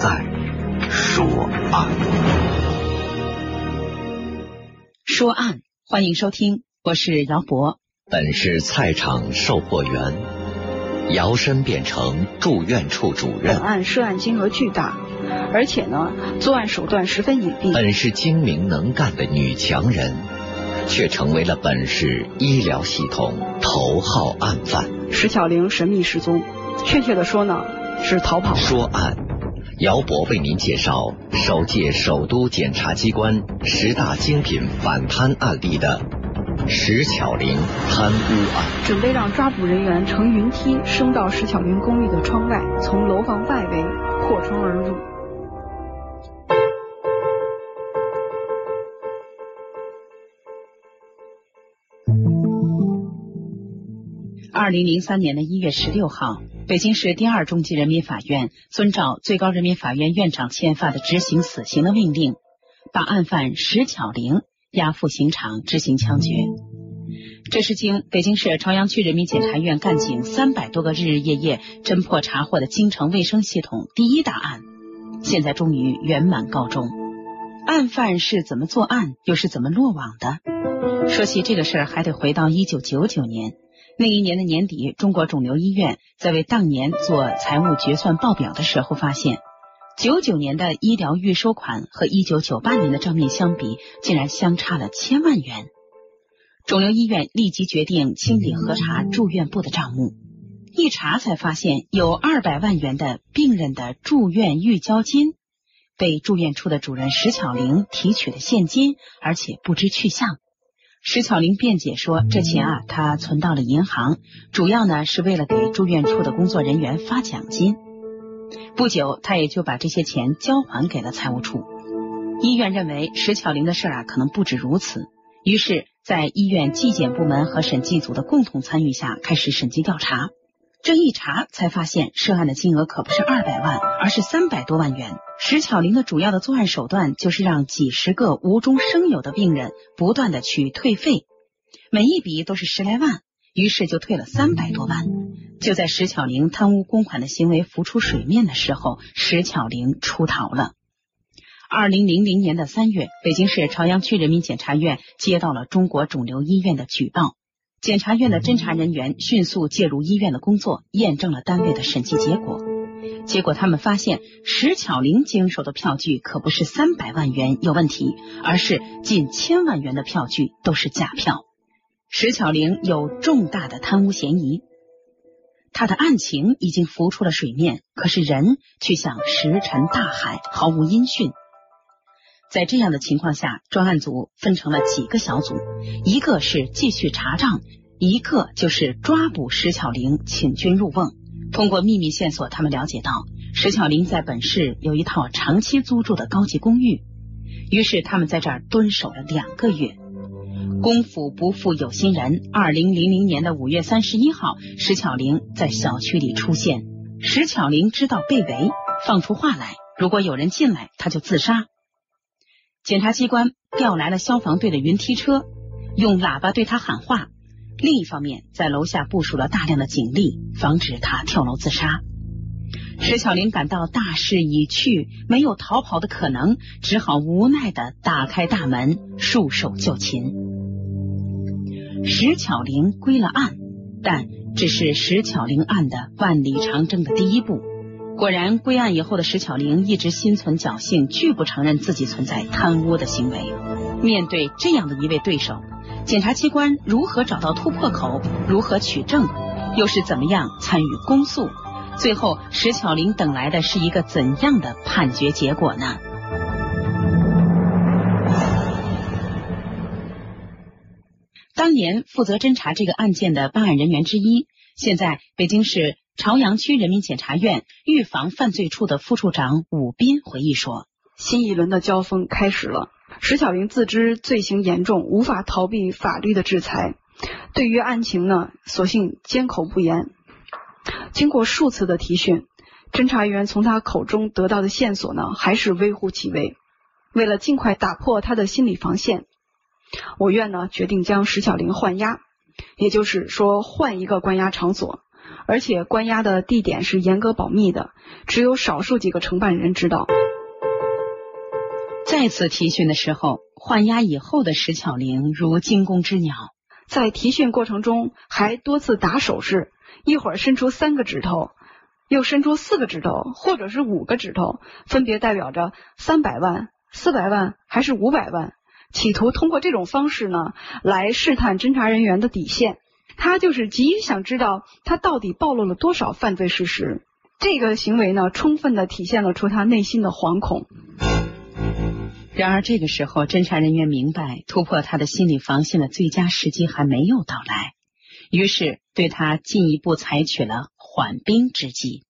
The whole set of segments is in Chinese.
在说案。说案，欢迎收听，我是姚博。本是菜场售货员，摇身变成住院处主任。本案涉案金额巨大，而且呢，作案手段十分隐蔽。本是精明能干的女强人，却成为了本市医疗系统头号案犯。石巧玲神秘失踪，确切的说呢，是逃跑。说案，姚博为您介绍首届首都检察机关十大精品反贪案例的石巧玲贪污案。准备让抓捕人员乘云梯升到石巧玲公寓的窗外，从楼房外围破窗而入。二零零三年的一月十六号，北京市第二中级人民法院遵照最高人民法院院长签发的执行死刑的命令，把案犯石巧玲押赴刑场执行枪决。这是经北京市朝阳区人民检察院干警三百多个日日夜夜侦破查获的京城卫生系统第一大案，现在终于圆满告终。案犯是怎么作案，又是怎么落网的？说起这个事儿，还得回到一九九九年。那一年的年底，中国肿瘤医院在为当年做财务决算报表的时候，发现九九年的医疗预收款和一九九八年的账面相比，竟然相差了千万元。肿瘤医院立即决定清理核查住院部的账目，一查才发现有二百万元的病人的住院预交金被住院处的主任石巧玲提取了现金，而且不知去向。石巧玲辩解说，这钱啊，她存到了银行，主要呢是为了给住院处的工作人员发奖金。不久，她也就把这些钱交还给了财务处。医院认为石巧玲的事啊，可能不止如此，于是，在医院纪检部门和审计组的共同参与下，开始审计调查。这一查，才发现涉案的金额可不是二百万，而是三百多万元。石巧玲的主要的作案手段就是让几十个无中生有的病人不断的去退费，每一笔都是十来万，于是就退了三百多万。就在石巧玲贪污公款的行为浮出水面的时候，石巧玲出逃了。二零零零年的三月，北京市朝阳区人民检察院接到了中国肿瘤医院的举报。检察院的侦查人员迅速介入医院的工作，验证了单位的审计结果。结果他们发现，石巧玲经手的票据可不是三百万元有问题，而是近千万元的票据都是假票。石巧玲有重大的贪污嫌疑，他的案情已经浮出了水面，可是人却像石沉大海，毫无音讯。在这样的情况下，专案组分成了几个小组，一个是继续查账，一个就是抓捕石巧玲，请君入瓮。通过秘密线索，他们了解到石巧玲在本市有一套长期租住的高级公寓，于是他们在这儿蹲守了两个月。功夫不负有心人，二零零零年的五月三十一号，石巧玲在小区里出现。石巧玲知道被围，放出话来：如果有人进来，他就自杀。检察机关调来了消防队的云梯车，用喇叭对他喊话。另一方面，在楼下部署了大量的警力，防止他跳楼自杀。石巧玲感到大势已去，没有逃跑的可能，只好无奈的打开大门，束手就擒。石巧玲归了案，但只是石巧玲案的万里长征的第一步。果然，归案以后的石巧玲一直心存侥幸，拒不承认自己存在贪污的行为。面对这样的一位对手，检察机关如何找到突破口？如何取证？又是怎么样参与公诉？最后，石巧玲等来的是一个怎样的判决结果呢？当年负责侦查这个案件的办案人员之一，现在北京市。朝阳区人民检察院预防犯罪处的副处长武斌回忆说：“新一轮的交锋开始了。石小玲自知罪行严重，无法逃避法律的制裁，对于案情呢，索性缄口不言。经过数次的提讯，侦查员从他口中得到的线索呢，还是微乎其微。为了尽快打破他的心理防线，我院呢决定将石小玲换押，也就是说换一个关押场所。”而且关押的地点是严格保密的，只有少数几个承办人知道。再次提讯的时候，换押以后的石巧玲如惊弓之鸟，在提讯过程中还多次打手势，一会儿伸出三个指头，又伸出四个指头，或者是五个指头，分别代表着三百万、四百万还是五百万，企图通过这种方式呢来试探侦查人员的底线。他就是急于想知道他到底暴露了多少犯罪事实。这个行为呢，充分的体现了出他内心的惶恐。然而这个时候，侦查人员明白突破他的心理防线的最佳时机还没有到来，于是对他进一步采取了缓兵之计。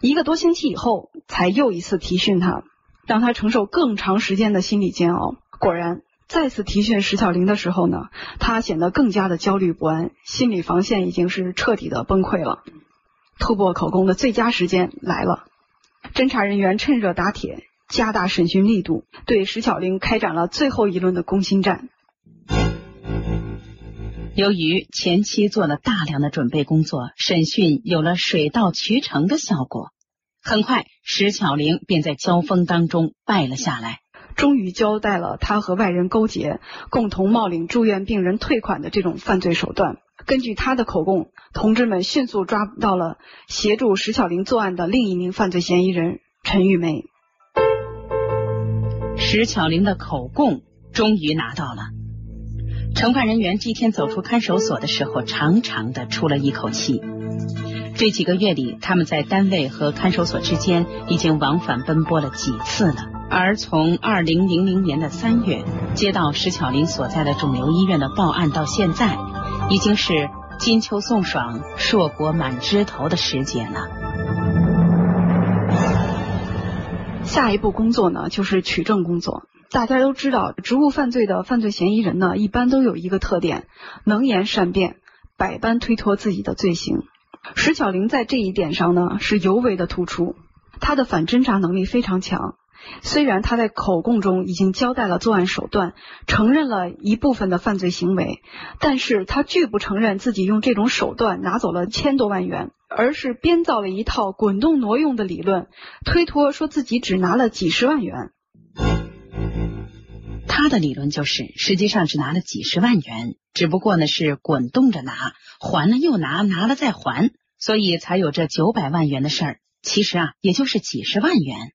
一个多星期以后，才又一次提讯他，让他承受更长时间的心理煎熬。果然，再次提讯石小玲的时候呢，他显得更加的焦虑不安，心理防线已经是彻底的崩溃了。突破口供的最佳时间来了，侦查人员趁热打铁。加大审讯力度，对石巧玲开展了最后一轮的攻心战。由于前期做了大量的准备工作，审讯有了水到渠成的效果。很快，石巧玲便在交锋当中败了下来，终于交代了他和外人勾结，共同冒领住院病人退款的这种犯罪手段。根据他的口供，同志们迅速抓到了协助石巧玲作案的另一名犯罪嫌疑人陈玉梅。石巧玲的口供终于拿到了。承办人员这天走出看守所的时候，长长的出了一口气。这几个月里，他们在单位和看守所之间已经往返奔波了几次了。而从二零零零年的三月接到石巧玲所在的肿瘤医院的报案到现在，已经是金秋送爽，硕果满枝头的时节了。下一步工作呢，就是取证工作。大家都知道，职务犯罪的犯罪嫌疑人呢，一般都有一个特点，能言善辩，百般推脱自己的罪行。石巧玲在这一点上呢，是尤为的突出。她的反侦查能力非常强。虽然他在口供中已经交代了作案手段，承认了一部分的犯罪行为，但是他拒不承认自己用这种手段拿走了千多万元。而是编造了一套滚动挪用的理论，推脱说自己只拿了几十万元。他的理论就是，实际上只拿了几十万元，只不过呢是滚动着拿，还了又拿，拿了再还，所以才有这九百万元的事儿。其实啊，也就是几十万元。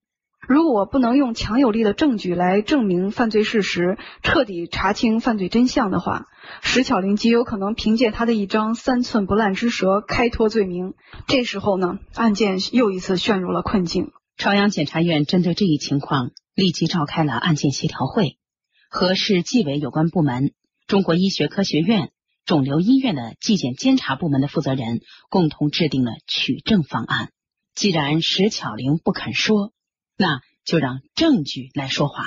如果不能用强有力的证据来证明犯罪事实，彻底查清犯罪真相的话，石巧玲极有可能凭借他的一张三寸不烂之舌开脱罪名。这时候呢，案件又一次陷入了困境。朝阳检察院针对这一情况，立即召开了案件协调会，和市纪委有关部门、中国医学科学院、肿瘤医院的纪检监察部门的负责人共同制定了取证方案。既然石巧玲不肯说，那就让证据来说话，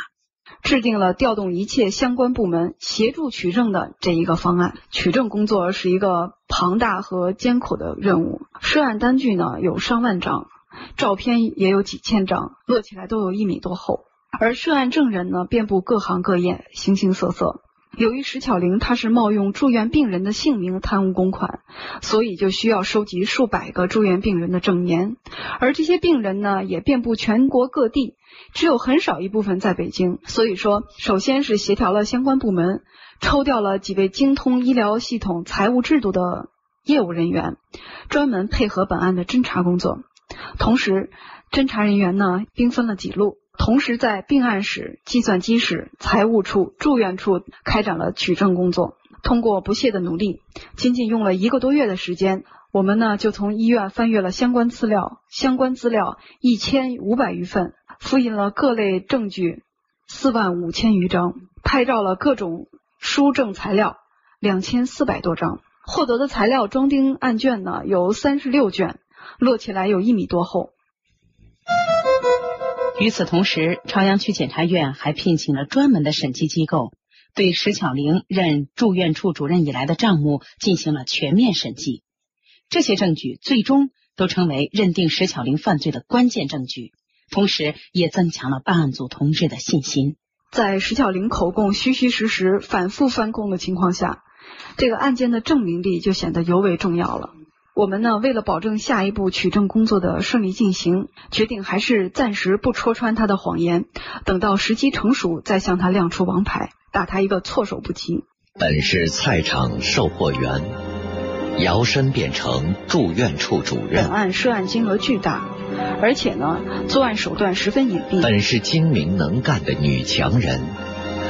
制定了调动一切相关部门协助取证的这一个方案。取证工作是一个庞大和艰苦的任务，涉案单据呢有上万张，照片也有几千张，摞起来都有一米多厚。而涉案证人呢遍布各行各业，形形色色。由于石巧玲她是冒用住院病人的姓名贪污公款，所以就需要收集数百个住院病人的证言，而这些病人呢也遍布全国各地，只有很少一部分在北京。所以说，首先是协调了相关部门，抽调了几位精通医疗系统、财务制度的业务人员，专门配合本案的侦查工作。同时，侦查人员呢兵分了几路。同时，在病案室、计算机室、财务处、住院处开展了取证工作。通过不懈的努力，仅仅用了一个多月的时间，我们呢就从医院翻阅了相关资料，相关资料一千五百余份，复印了各类证据四万五千余张，拍照了各种书证材料两千四百多张。获得的材料装订案卷呢有三十六卷，摞起来有一米多厚。与此同时，朝阳区检察院还聘请了专门的审计机构，对石巧玲任住院处主任以来的账目进行了全面审计。这些证据最终都成为认定石巧玲犯罪的关键证据，同时也增强了办案组同志的信心。在石巧玲口供虚虚实实、反复翻供的情况下，这个案件的证明力就显得尤为重要了。我们呢，为了保证下一步取证工作的顺利进行，决定还是暂时不戳穿他的谎言，等到时机成熟再向他亮出王牌，打他一个措手不及。本是菜场售货员，摇身变成住院处主任。本案涉案金额巨大，而且呢，作案手段十分隐蔽。本是精明能干的女强人，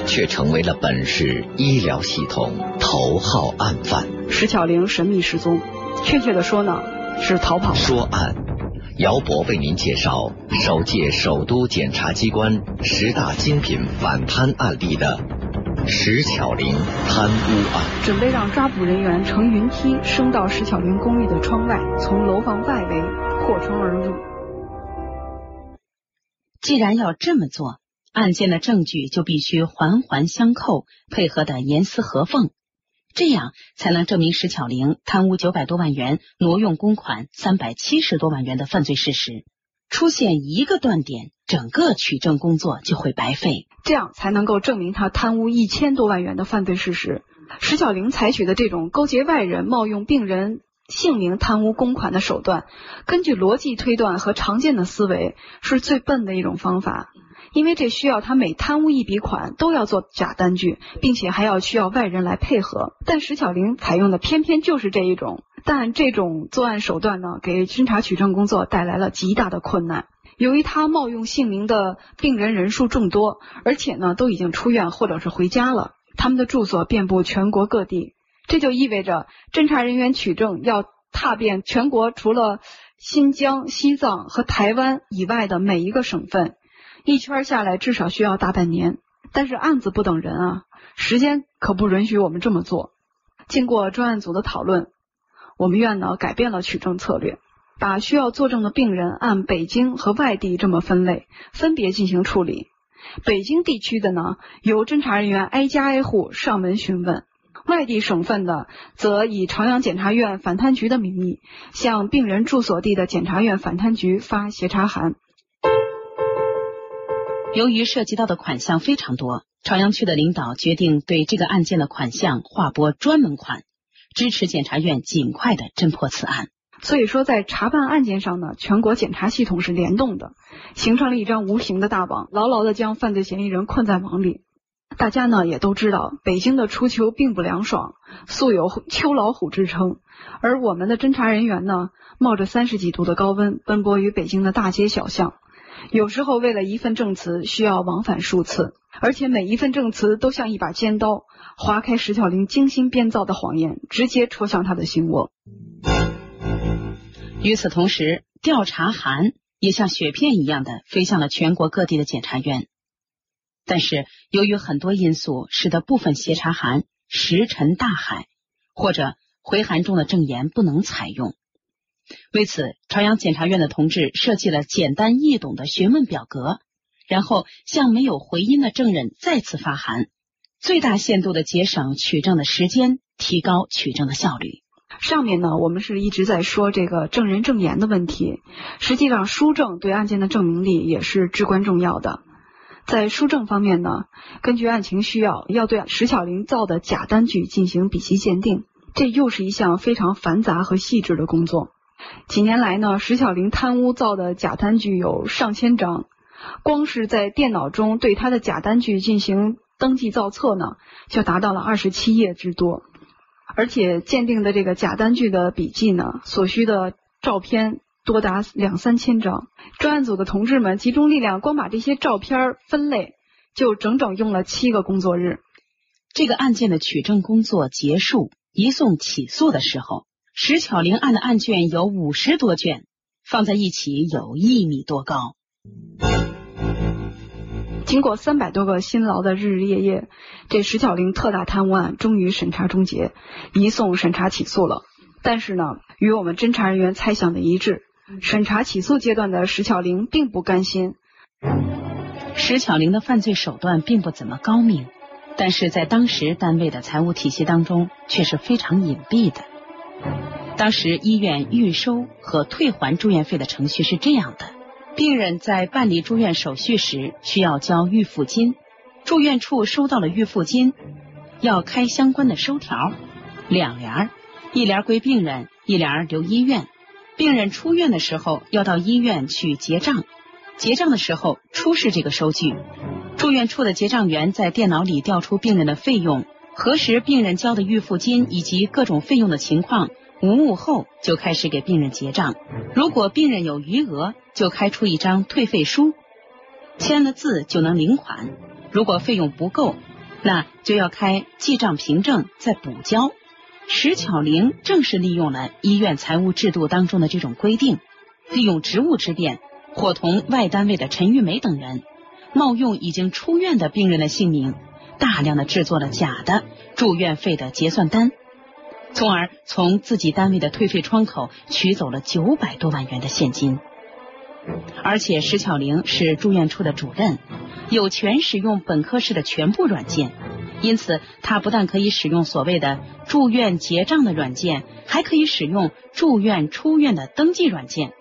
却成为了本市医疗系统头号案犯。石巧玲神秘失踪。确切的说呢，是逃跑。说案，姚博为您介绍首届首都检察机关十大精品反贪案例的石巧玲贪污案。准备让抓捕人员乘云梯升到石巧玲公寓的窗外，从楼房外围破窗而入。既然要这么做，案件的证据就必须环环相扣，配合的严丝合缝。这样才能证明石巧玲贪污九百多万元、挪用公款三百七十多万元的犯罪事实。出现一个断点，整个取证工作就会白费。这样才能够证明他贪污一千多万元的犯罪事实。石巧玲采取的这种勾结外人、冒用病人姓名贪污公款的手段，根据逻辑推断和常见的思维，是最笨的一种方法。因为这需要他每贪污一笔款都要做假单据，并且还要需要外人来配合。但石巧玲采用的偏偏就是这一种，但这种作案手段呢，给侦查取证工作带来了极大的困难。由于他冒用姓名的病人人数众多，而且呢都已经出院或者是回家了，他们的住所遍布全国各地，这就意味着侦查人员取证要踏遍全国除了新疆、西藏和台湾以外的每一个省份。一圈下来至少需要大半年，但是案子不等人啊，时间可不允许我们这么做。经过专案组的讨论，我们院呢改变了取证策略，把需要作证的病人按北京和外地这么分类，分别进行处理。北京地区的呢，由侦查人员挨家挨户上门询问；外地省份的，则以朝阳检察院反贪局的名义，向病人住所地的检察院反贪局发协查函。由于涉及到的款项非常多，朝阳区的领导决定对这个案件的款项划拨专门款，支持检察院尽快的侦破此案。所以说，在查办案件上呢，全国检察系统是联动的，形成了一张无形的大网，牢牢的将犯罪嫌疑人困在网里。大家呢也都知道，北京的初秋并不凉爽，素有“秋老虎”之称。而我们的侦查人员呢，冒着三十几度的高温，奔波于北京的大街小巷。有时候为了一份证词需要往返数次，而且每一份证词都像一把尖刀，划开石巧玲精心编造的谎言，直接戳向他的心窝。与此同时，调查函也像雪片一样的飞向了全国各地的检察院，但是由于很多因素，使得部分协查函石沉大海，或者回函中的证言不能采用。为此，朝阳检察院的同志设计了简单易懂的询问表格，然后向没有回音的证人再次发函，最大限度的节省取证的时间，提高取证的效率。上面呢，我们是一直在说这个证人证言的问题，实际上书证对案件的证明力也是至关重要的。在书证方面呢，根据案情需要，要对石巧玲造的假单据进行笔迹鉴定，这又是一项非常繁杂和细致的工作。几年来呢，石小玲贪污造的假单据有上千张，光是在电脑中对他的假单据进行登记造册呢，就达到了二十七页之多。而且鉴定的这个假单据的笔记呢，所需的照片多达两三千张。专案组的同志们集中力量，光把这些照片分类，就整整用了七个工作日。这个案件的取证工作结束，移送起诉的时候。石巧玲案的案卷有五十多卷，放在一起有一米多高。经过三百多个辛劳的日日夜夜，这石巧玲特大贪污案终于审查终结，移送审查起诉了。但是呢，与我们侦查人员猜想的一致，审查起诉阶段的石巧玲并不甘心。石巧玲的犯罪手段并不怎么高明，但是在当时单位的财务体系当中却是非常隐蔽的。当时医院预收和退还住院费的程序是这样的：病人在办理住院手续时需要交预付金，住院处收到了预付金，要开相关的收条，两联儿，一联归病人，一联留医院。病人出院的时候要到医院去结账，结账的时候出示这个收据。住院处的结账员在电脑里调出病人的费用，核实病人交的预付金以及各种费用的情况，无误后就开始给病人结账。如果病人有余额，就开出一张退费书，签了字就能领款。如果费用不够，那就要开记账凭证再补交。石巧玲正是利用了医院财务制度当中的这种规定，利用职务之便，伙同外单位的陈玉梅等人，冒用已经出院的病人的姓名，大量的制作了假的住院费的结算单，从而从自己单位的退费窗口取走了九百多万元的现金。而且石巧玲是住院处的主任，有权使用本科室的全部软件。因此，他不但可以使用所谓的住院结账的软件，还可以使用住院出院的登记软件。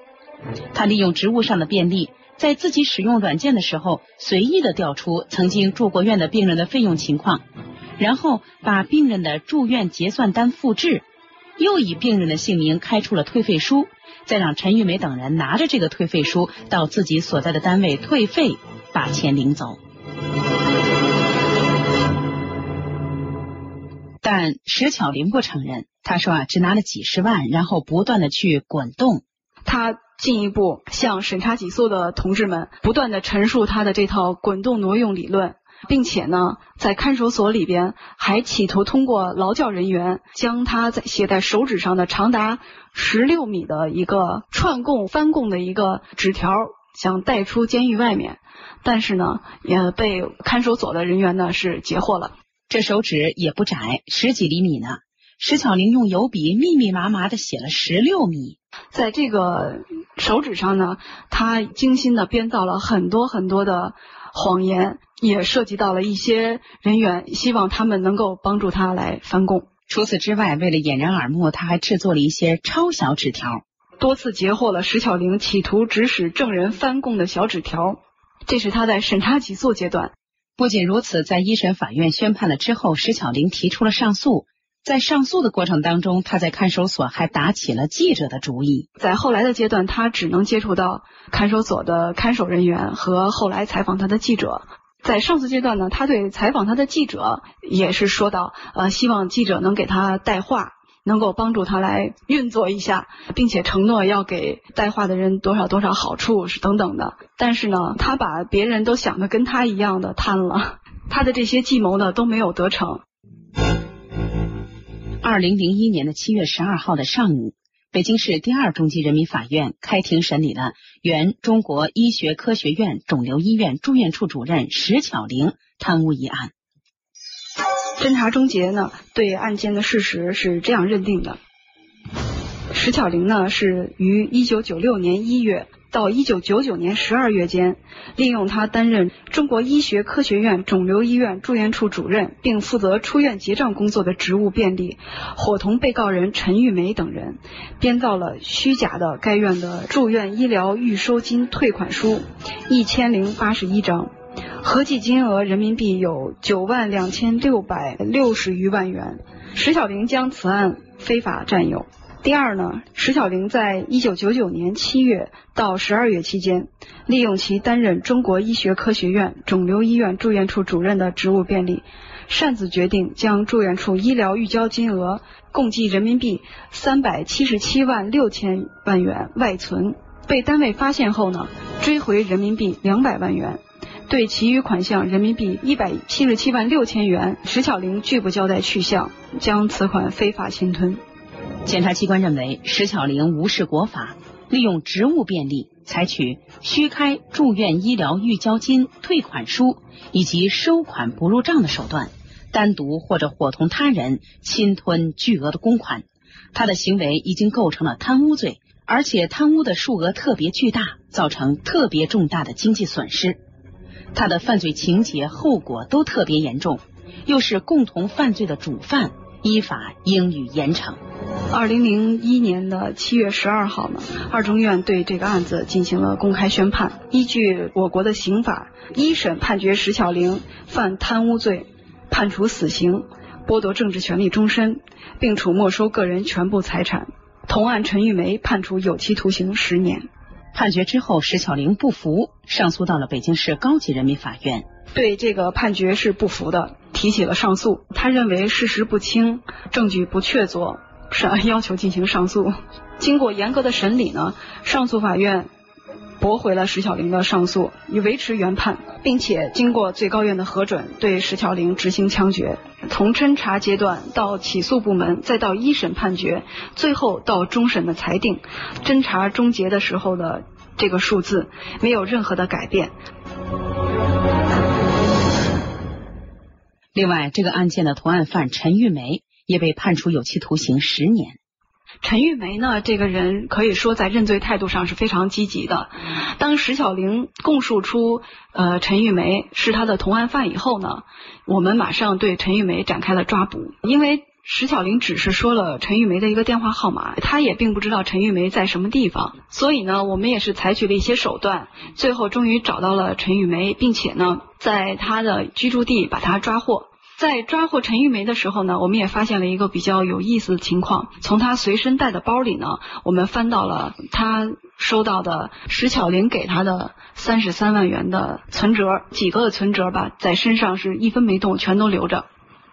他利用职务上的便利，在自己使用软件的时候，随意的调出曾经住过院的病人的费用情况，然后把病人的住院结算单复制，又以病人的姓名开出了退费书，再让陈玉梅等人拿着这个退费书到自己所在的单位退费，把钱领走。但石巧玲不承认，他说啊，只拿了几十万，然后不断的去滚动。他进一步向审查起诉的同志们不断的陈述他的这套滚动挪用理论，并且呢，在看守所里边还企图通过劳教人员将他在写在手指上的长达十六米的一个串供翻供的一个纸条，想带出监狱外面，但是呢，也被看守所的人员呢是截获了。这手指也不窄，十几厘米呢。石巧玲用油笔密密麻麻的写了十六米，在这个手指上呢，他精心的编造了很多很多的谎言，也涉及到了一些人员，希望他们能够帮助他来翻供。除此之外，为了掩人耳目，他还制作了一些超小纸条，多次截获了石巧玲企图指使证人翻供的小纸条。这是他在审查起诉阶段。不仅如此，在一审法院宣判了之后，石巧玲提出了上诉。在上诉的过程当中，他在看守所还打起了记者的主意。在后来的阶段，他只能接触到看守所的看守人员和后来采访他的记者。在上诉阶段呢，他对采访他的记者也是说到，呃，希望记者能给他带话。能够帮助他来运作一下，并且承诺要给带话的人多少多少好处是等等的。但是呢，他把别人都想的跟他一样的贪了，他的这些计谋呢都没有得逞。二零零一年的七月十二号的上午，北京市第二中级人民法院开庭审理了原中国医学科学院肿瘤医院住院处主任石巧玲贪污一案。侦查终结呢，对案件的事实是这样认定的：石巧玲呢是于一九九六年一月到一九九九年十二月间，利用他担任中国医学科学院肿瘤医院住院处主任，并负责出院结账工作的职务便利，伙同被告人陈玉梅等人，编造了虚假的该院的住院医疗预收金退款书一千零八十一张。合计金额人民币有九万两千六百六十余万元。石小玲将此案非法占有。第二呢，石小玲在一九九九年七月到十二月期间，利用其担任中国医学科学院肿瘤医院住院处主任的职务便利，擅自决定将住院处医疗预交金额共计人民币三百七十七万六千万元外存，被单位发现后呢，追回人民币两百万元。对其余款项人民币一百七十七万六千元，石巧玲拒不交代去向，将此款非法侵吞。检察机关认为，石巧玲无视国法，利用职务便利，采取虚开住院医疗预交金退款书以及收款不入账的手段，单独或者伙同他人侵吞巨额的公款。他的行为已经构成了贪污罪，而且贪污的数额特别巨大，造成特别重大的经济损失。他的犯罪情节后果都特别严重，又是共同犯罪的主犯，依法应予严惩。二零零一年的七月十二号呢，二中院对这个案子进行了公开宣判。依据我国的刑法，一审判决石巧玲犯贪污罪，判处死刑，剥夺政治权利终身，并处没收个人全部财产。同案陈玉梅判处有期徒刑十年。判决之后，石巧玲不服，上诉到了北京市高级人民法院。对这个判决是不服的，提起了上诉。他认为事实不清，证据不确凿，是 要求进行上诉。经过严格的审理呢，上诉法院驳回了石巧玲的上诉，以维持原判，并且经过最高院的核准，对石巧玲执行枪决。从侦查阶段到起诉部门，再到一审判决，最后到终审的裁定，侦查终结的时候的这个数字没有任何的改变。另外，这个案件的同案犯陈玉梅也被判处有期徒刑十年。陈玉梅呢，这个人可以说在认罪态度上是非常积极的。当石小玲供述出呃陈玉梅是他的同案犯以后呢，我们马上对陈玉梅展开了抓捕，因为石小玲只是说了陈玉梅的一个电话号码，她也并不知道陈玉梅在什么地方，所以呢，我们也是采取了一些手段，最后终于找到了陈玉梅，并且呢。在她的居住地把她抓获，在抓获陈玉梅的时候呢，我们也发现了一个比较有意思的情况。从她随身带的包里呢，我们翻到了她收到的石巧玲给她的三十三万元的存折，几个存折吧，在身上是一分没动，全都留着。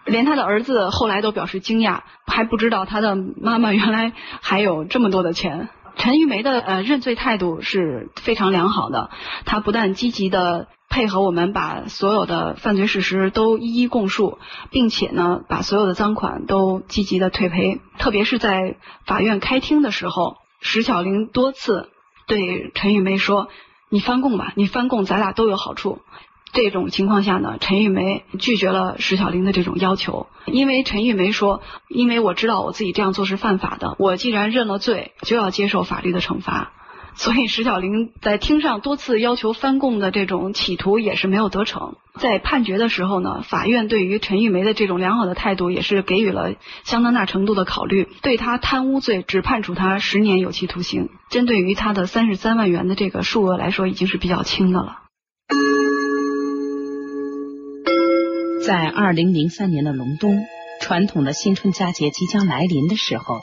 连他的儿子后来都表示惊讶，还不知道他的妈妈原来还有这么多的钱。陈玉梅的呃认罪态度是非常良好的，他不但积极的。配合我们把所有的犯罪事实都一一供述，并且呢，把所有的赃款都积极的退赔。特别是在法院开庭的时候，石巧玲多次对陈玉梅说：“你翻供吧，你翻供，咱俩都有好处。”这种情况下呢，陈玉梅拒绝了石小玲的这种要求，因为陈玉梅说：“因为我知道我自己这样做是犯法的，我既然认了罪，就要接受法律的惩罚。”所以石小玲在庭上多次要求翻供的这种企图也是没有得逞。在判决的时候呢，法院对于陈玉梅的这种良好的态度也是给予了相当大程度的考虑，对他贪污罪只判处他十年有期徒刑。针对于他的三十三万元的这个数额来说，已经是比较轻的了。在二零零三年的隆冬，传统的新春佳节即将来临的时候。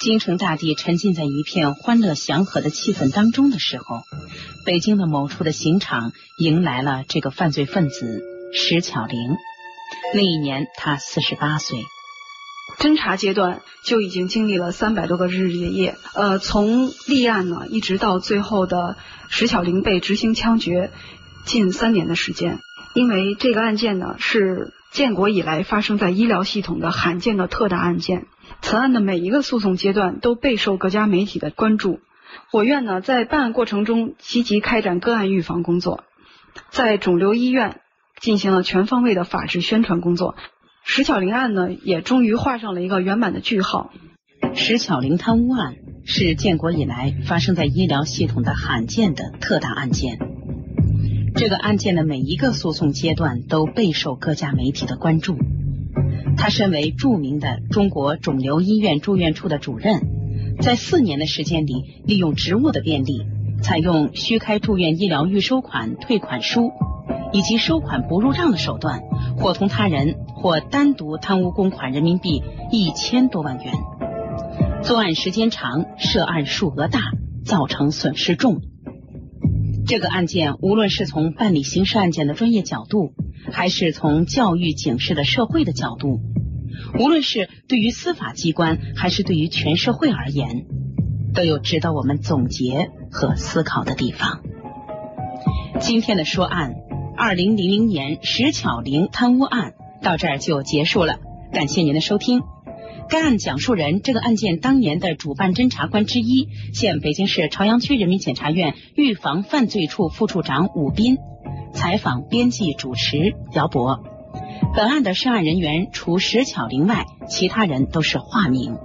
京城大地沉浸在一片欢乐祥和的气氛当中的时候，北京的某处的刑场迎来了这个犯罪分子石巧玲。那一年他四十八岁。侦查阶段就已经经历了三百多个日日夜夜，呃，从立案呢一直到最后的石巧玲被执行枪决，近三年的时间。因为这个案件呢是建国以来发生在医疗系统的罕见的特大案件。此案的每一个诉讼阶段都备受各家媒体的关注。我院呢，在办案过程中积极开展个案预防工作，在肿瘤医院进行了全方位的法制宣传工作。石巧玲案呢，也终于画上了一个圆满的句号。石巧玲贪污案是建国以来发生在医疗系统的罕见的特大案件。这个案件的每一个诉讼阶段都备受各家媒体的关注。他身为著名的中国肿瘤医院住院处的主任，在四年的时间里，利用职务的便利，采用虚开住院医疗预收款、退款书以及收款不入账的手段，伙同他人或单独贪污公款人民币一千多万元。作案时间长，涉案数额大，造成损失重。这个案件，无论是从办理刑事案件的专业角度，还是从教育警示的社会的角度，无论是对于司法机关，还是对于全社会而言，都有值得我们总结和思考的地方。今天的说案，二零零零年石巧玲贪污案到这儿就结束了，感谢您的收听。该案讲述人，这个案件当年的主办侦查官之一，现北京市朝阳区人民检察院预防犯罪处副处长武斌。采访编辑主持姚博。本案的涉案人员除石巧玲外，其他人都是化名。